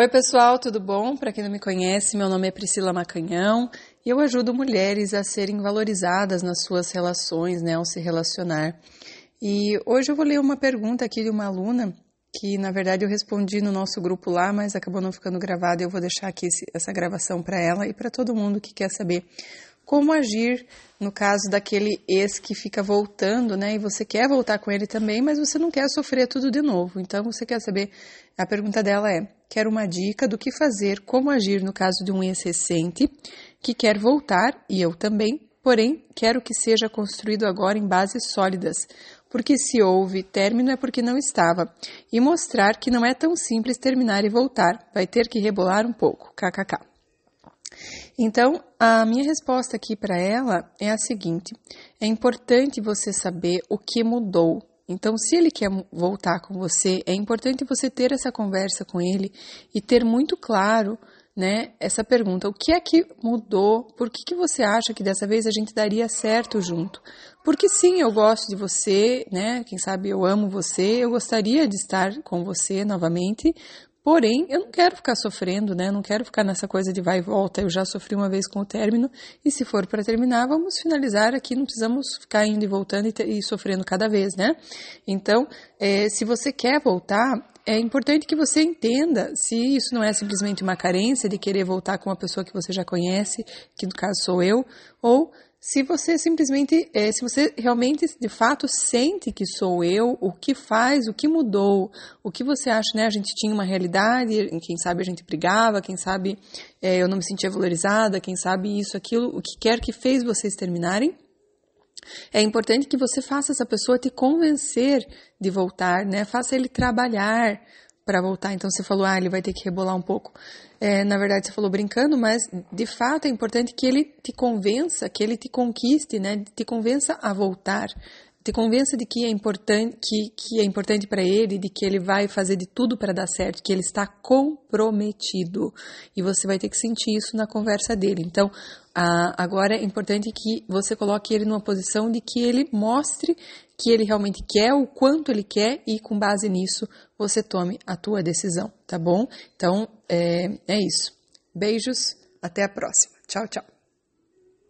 Oi, pessoal, tudo bom? Para quem não me conhece, meu nome é Priscila Macanhão e eu ajudo mulheres a serem valorizadas nas suas relações, né, ao se relacionar. E hoje eu vou ler uma pergunta aqui de uma aluna que, na verdade, eu respondi no nosso grupo lá, mas acabou não ficando gravada. Eu vou deixar aqui essa gravação para ela e para todo mundo que quer saber como agir no caso daquele ex que fica voltando, né? E você quer voltar com ele também, mas você não quer sofrer tudo de novo. Então você quer saber. A pergunta dela é: quero uma dica do que fazer, como agir no caso de um ex recente que quer voltar, e eu também, porém quero que seja construído agora em bases sólidas, porque se houve término é porque não estava, e mostrar que não é tão simples terminar e voltar, vai ter que rebolar um pouco. KKK. Então, a minha resposta aqui para ela é a seguinte: é importante você saber o que mudou. Então, se ele quer voltar com você, é importante você ter essa conversa com ele e ter muito claro, né, essa pergunta: o que é que mudou? Por que, que você acha que dessa vez a gente daria certo junto? Porque sim, eu gosto de você, né? Quem sabe eu amo você, eu gostaria de estar com você novamente, Porém, eu não quero ficar sofrendo, né? Não quero ficar nessa coisa de vai e volta. Eu já sofri uma vez com o término e se for para terminar, vamos finalizar aqui. Não precisamos ficar indo e voltando e, e sofrendo cada vez, né? Então, é, se você quer voltar, é importante que você entenda se isso não é simplesmente uma carência de querer voltar com uma pessoa que você já conhece, que no caso sou eu, ou se você simplesmente, é, se você realmente de fato sente que sou eu, o que faz, o que mudou, o que você acha, né? A gente tinha uma realidade, quem sabe a gente brigava, quem sabe é, eu não me sentia valorizada, quem sabe isso, aquilo, o que quer que fez vocês terminarem. É importante que você faça essa pessoa te convencer de voltar, né? Faça ele trabalhar para voltar. Então você falou, ah, ele vai ter que rebolar um pouco. É, na verdade você falou brincando, mas de fato é importante que ele te convença, que ele te conquiste, né? Te convença a voltar, te convença de que é importante, que, que é importante para ele, de que ele vai fazer de tudo para dar certo, que ele está comprometido. E você vai ter que sentir isso na conversa dele. Então, agora é importante que você coloque ele numa posição de que ele mostre que ele realmente quer, o quanto ele quer, e com base nisso você tome a tua decisão, tá bom? Então, é, é isso. Beijos, até a próxima. Tchau, tchau.